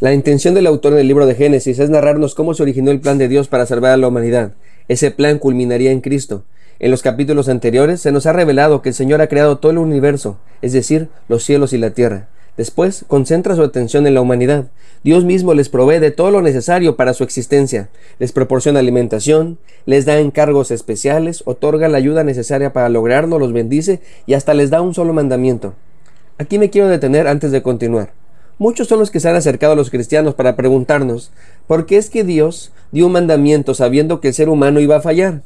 La intención del autor en el libro de Génesis es narrarnos cómo se originó el plan de Dios para salvar a la humanidad. Ese plan culminaría en Cristo. En los capítulos anteriores se nos ha revelado que el Señor ha creado todo el universo, es decir, los cielos y la tierra. Después concentra su atención en la humanidad. Dios mismo les provee de todo lo necesario para su existencia, les proporciona alimentación, les da encargos especiales, otorga la ayuda necesaria para lograrlo, los bendice y hasta les da un solo mandamiento. Aquí me quiero detener antes de continuar. Muchos son los que se han acercado a los cristianos para preguntarnos, ¿por qué es que Dios dio un mandamiento sabiendo que el ser humano iba a fallar?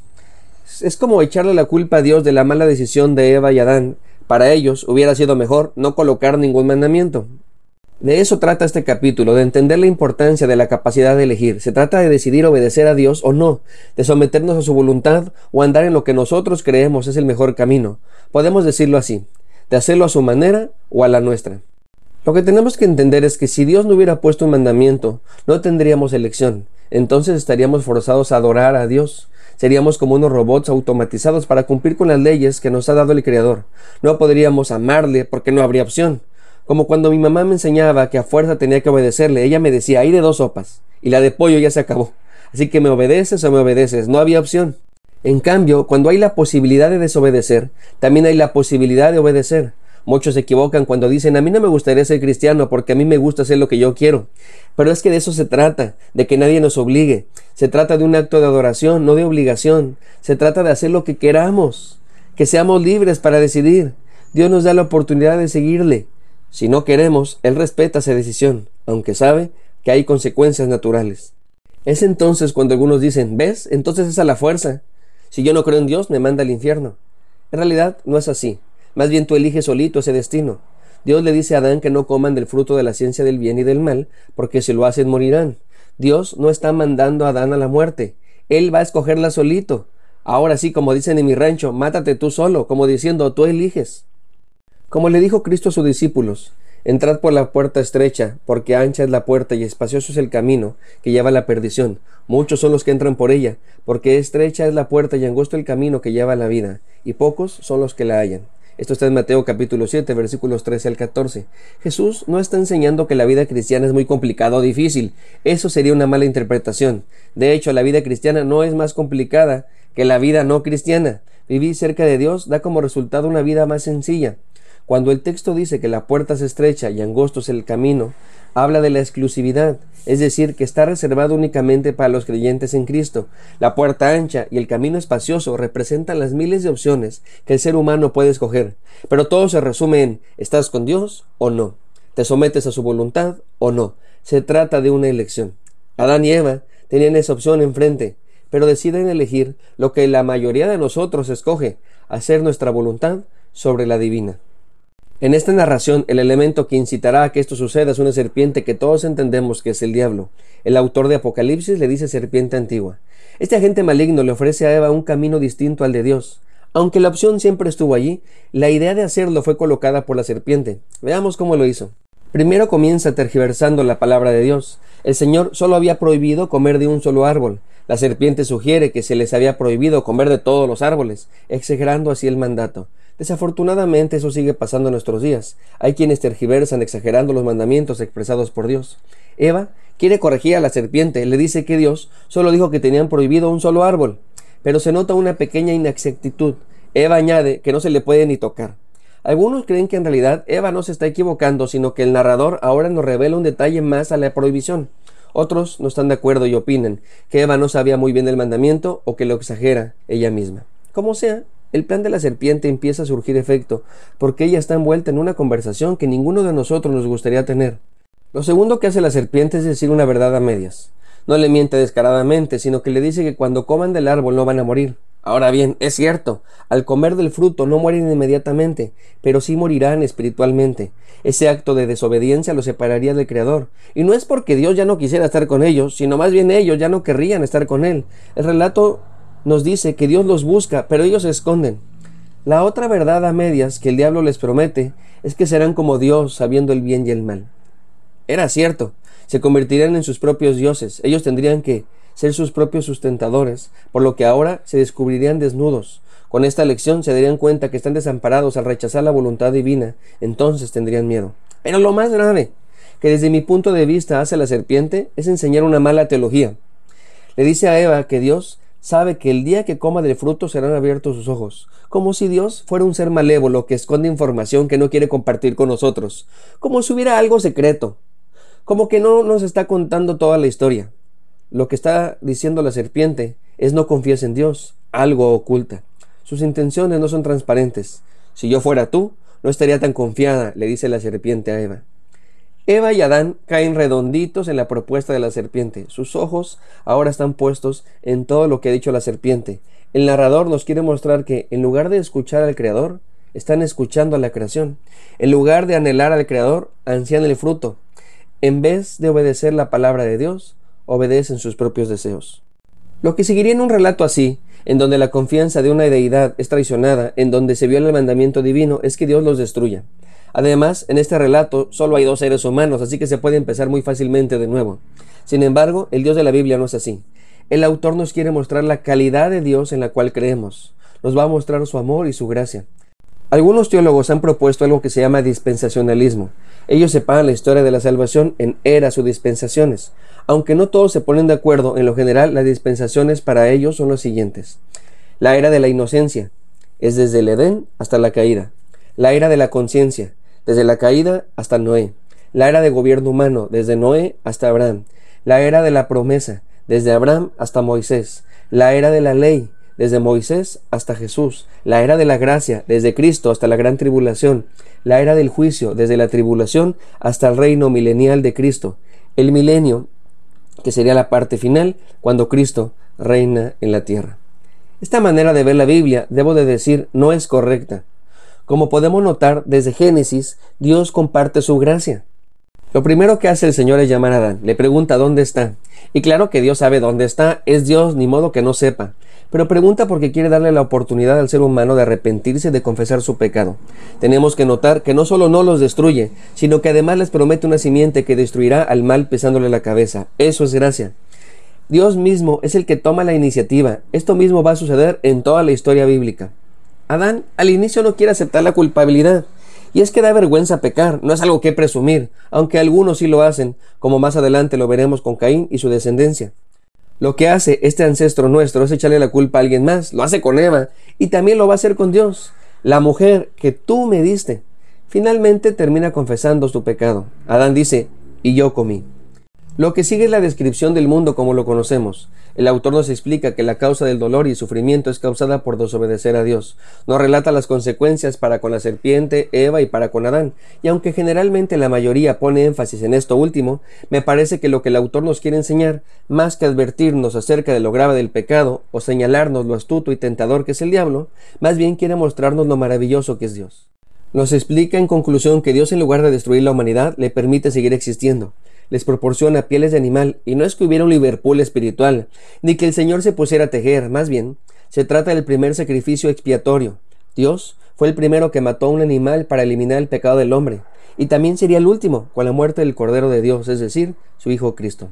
Es como echarle la culpa a Dios de la mala decisión de Eva y Adán. Para ellos hubiera sido mejor no colocar ningún mandamiento. De eso trata este capítulo, de entender la importancia de la capacidad de elegir. Se trata de decidir obedecer a Dios o no, de someternos a su voluntad o andar en lo que nosotros creemos es el mejor camino. Podemos decirlo así, de hacerlo a su manera o a la nuestra. Lo que tenemos que entender es que si Dios no hubiera puesto un mandamiento, no tendríamos elección. Entonces estaríamos forzados a adorar a Dios. Seríamos como unos robots automatizados para cumplir con las leyes que nos ha dado el Creador. No podríamos amarle porque no habría opción. Como cuando mi mamá me enseñaba que a fuerza tenía que obedecerle, ella me decía, hay de dos sopas, y la de pollo ya se acabó. Así que me obedeces o me obedeces, no había opción. En cambio, cuando hay la posibilidad de desobedecer, también hay la posibilidad de obedecer. Muchos se equivocan cuando dicen a mí no me gustaría ser cristiano porque a mí me gusta hacer lo que yo quiero. Pero es que de eso se trata, de que nadie nos obligue. Se trata de un acto de adoración, no de obligación. Se trata de hacer lo que queramos, que seamos libres para decidir. Dios nos da la oportunidad de seguirle. Si no queremos, Él respeta esa decisión, aunque sabe que hay consecuencias naturales. Es entonces cuando algunos dicen, ¿ves? Entonces es a la fuerza. Si yo no creo en Dios, me manda al infierno. En realidad no es así. Más bien tú eliges solito ese destino. Dios le dice a Adán que no coman del fruto de la ciencia del bien y del mal, porque si lo hacen morirán. Dios no está mandando a Adán a la muerte. Él va a escogerla solito. Ahora sí, como dicen en mi rancho, mátate tú solo, como diciendo, tú eliges. Como le dijo Cristo a sus discípulos, entrad por la puerta estrecha, porque ancha es la puerta y espacioso es el camino que lleva a la perdición. Muchos son los que entran por ella, porque estrecha es la puerta y angosto el camino que lleva a la vida, y pocos son los que la hallan. Esto está en Mateo capítulo 7, versículos 13 al 14. Jesús no está enseñando que la vida cristiana es muy complicada o difícil. Eso sería una mala interpretación. De hecho, la vida cristiana no es más complicada que la vida no cristiana. Vivir cerca de Dios da como resultado una vida más sencilla. Cuando el texto dice que la puerta es estrecha y angosto es el camino, habla de la exclusividad, es decir, que está reservado únicamente para los creyentes en Cristo. La puerta ancha y el camino espacioso representan las miles de opciones que el ser humano puede escoger, pero todo se resume en ¿estás con Dios o no? ¿Te sometes a su voluntad o no? Se trata de una elección. Adán y Eva tenían esa opción enfrente, pero deciden elegir lo que la mayoría de nosotros escoge, hacer nuestra voluntad sobre la divina. En esta narración, el elemento que incitará a que esto suceda es una serpiente que todos entendemos que es el diablo. El autor de Apocalipsis le dice serpiente antigua. Este agente maligno le ofrece a Eva un camino distinto al de Dios. Aunque la opción siempre estuvo allí, la idea de hacerlo fue colocada por la serpiente. Veamos cómo lo hizo. Primero comienza tergiversando la palabra de Dios. El Señor solo había prohibido comer de un solo árbol. La serpiente sugiere que se les había prohibido comer de todos los árboles, exagerando así el mandato. Desafortunadamente eso sigue pasando en nuestros días. Hay quienes tergiversan exagerando los mandamientos expresados por Dios. Eva quiere corregir a la serpiente, le dice que Dios solo dijo que tenían prohibido un solo árbol, pero se nota una pequeña inexactitud. Eva añade que no se le puede ni tocar. Algunos creen que en realidad Eva no se está equivocando, sino que el narrador ahora nos revela un detalle más a la prohibición. Otros no están de acuerdo y opinan que Eva no sabía muy bien el mandamiento o que lo exagera ella misma. Como sea, el plan de la serpiente empieza a surgir efecto, porque ella está envuelta en una conversación que ninguno de nosotros nos gustaría tener. Lo segundo que hace la serpiente es decir una verdad a medias. No le miente descaradamente, sino que le dice que cuando coman del árbol no van a morir. Ahora bien, es cierto, al comer del fruto no mueren inmediatamente, pero sí morirán espiritualmente. Ese acto de desobediencia los separaría del Creador. Y no es porque Dios ya no quisiera estar con ellos, sino más bien ellos ya no querrían estar con Él. El relato nos dice que Dios los busca, pero ellos se esconden. La otra verdad a medias que el diablo les promete es que serán como Dios sabiendo el bien y el mal. Era cierto, se convertirían en sus propios dioses, ellos tendrían que ser sus propios sustentadores, por lo que ahora se descubrirían desnudos. Con esta lección se darían cuenta que están desamparados al rechazar la voluntad divina, entonces tendrían miedo. Pero lo más grave, que desde mi punto de vista hace la serpiente, es enseñar una mala teología. Le dice a Eva que Dios sabe que el día que coma del fruto serán abiertos sus ojos, como si Dios fuera un ser malévolo que esconde información que no quiere compartir con nosotros, como si hubiera algo secreto, como que no nos está contando toda la historia. Lo que está diciendo la serpiente es no confíes en Dios, algo oculta. Sus intenciones no son transparentes. Si yo fuera tú, no estaría tan confiada, le dice la serpiente a Eva. Eva y Adán caen redonditos en la propuesta de la serpiente. Sus ojos ahora están puestos en todo lo que ha dicho la serpiente. El narrador nos quiere mostrar que, en lugar de escuchar al Creador, están escuchando a la creación. En lugar de anhelar al Creador, ansían el fruto. En vez de obedecer la palabra de Dios, obedecen sus propios deseos. Lo que seguiría en un relato así, en donde la confianza de una deidad es traicionada, en donde se viola el mandamiento divino, es que Dios los destruya. Además, en este relato solo hay dos seres humanos, así que se puede empezar muy fácilmente de nuevo. Sin embargo, el Dios de la Biblia no es así. El autor nos quiere mostrar la calidad de Dios en la cual creemos. Nos va a mostrar su amor y su gracia. Algunos teólogos han propuesto algo que se llama dispensacionalismo. Ellos separan la historia de la salvación en eras o dispensaciones. Aunque no todos se ponen de acuerdo, en lo general las dispensaciones para ellos son las siguientes. La era de la inocencia es desde el Edén hasta la caída. La era de la conciencia, desde la caída hasta Noé. La era de gobierno humano, desde Noé hasta Abraham. La era de la promesa, desde Abraham hasta Moisés. La era de la ley, desde Moisés hasta Jesús. La era de la gracia, desde Cristo hasta la gran tribulación. La era del juicio, desde la tribulación hasta el reino milenial de Cristo. El milenio que sería la parte final, cuando Cristo reina en la tierra. Esta manera de ver la Biblia, debo de decir, no es correcta. Como podemos notar, desde Génesis, Dios comparte su gracia. Lo primero que hace el Señor es llamar a Adán, le pregunta dónde está. Y claro que Dios sabe dónde está, es Dios, ni modo que no sepa pero pregunta porque quiere darle la oportunidad al ser humano de arrepentirse de confesar su pecado. Tenemos que notar que no solo no los destruye, sino que además les promete una simiente que destruirá al mal pesándole la cabeza. Eso es gracia. Dios mismo es el que toma la iniciativa. Esto mismo va a suceder en toda la historia bíblica. Adán al inicio no quiere aceptar la culpabilidad. Y es que da vergüenza pecar, no es algo que presumir, aunque algunos sí lo hacen, como más adelante lo veremos con Caín y su descendencia. Lo que hace este ancestro nuestro es echarle la culpa a alguien más. Lo hace con Eva y también lo va a hacer con Dios. La mujer que tú me diste. Finalmente termina confesando su pecado. Adán dice, y yo comí. Lo que sigue es la descripción del mundo como lo conocemos. El autor nos explica que la causa del dolor y sufrimiento es causada por desobedecer a Dios. Nos relata las consecuencias para con la serpiente, Eva y para con Adán. Y aunque generalmente la mayoría pone énfasis en esto último, me parece que lo que el autor nos quiere enseñar, más que advertirnos acerca de lo grave del pecado o señalarnos lo astuto y tentador que es el diablo, más bien quiere mostrarnos lo maravilloso que es Dios. Nos explica en conclusión que Dios en lugar de destruir la humanidad le permite seguir existiendo les proporciona pieles de animal, y no es que hubiera un Liverpool espiritual, ni que el Señor se pusiera a tejer, más bien, se trata del primer sacrificio expiatorio. Dios fue el primero que mató a un animal para eliminar el pecado del hombre, y también sería el último con la muerte del Cordero de Dios, es decir, su Hijo Cristo.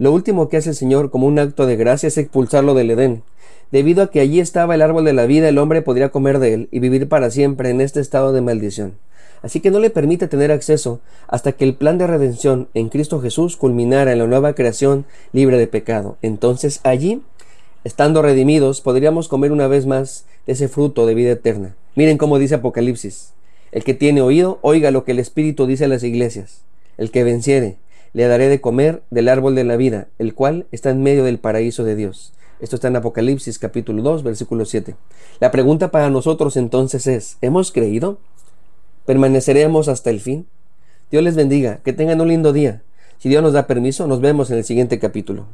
Lo último que hace el Señor como un acto de gracia es expulsarlo del Edén. Debido a que allí estaba el árbol de la vida, el hombre podría comer de él y vivir para siempre en este estado de maldición así que no le permite tener acceso hasta que el plan de redención en Cristo Jesús culminara en la nueva creación libre de pecado. Entonces allí, estando redimidos, podríamos comer una vez más de ese fruto de vida eterna. Miren cómo dice Apocalipsis. El que tiene oído, oiga lo que el Espíritu dice a las iglesias. El que venciere, le daré de comer del árbol de la vida, el cual está en medio del paraíso de Dios. Esto está en Apocalipsis capítulo 2, versículo 7. La pregunta para nosotros entonces es, ¿hemos creído? ¿Permaneceremos hasta el fin? Dios les bendiga, que tengan un lindo día. Si Dios nos da permiso, nos vemos en el siguiente capítulo.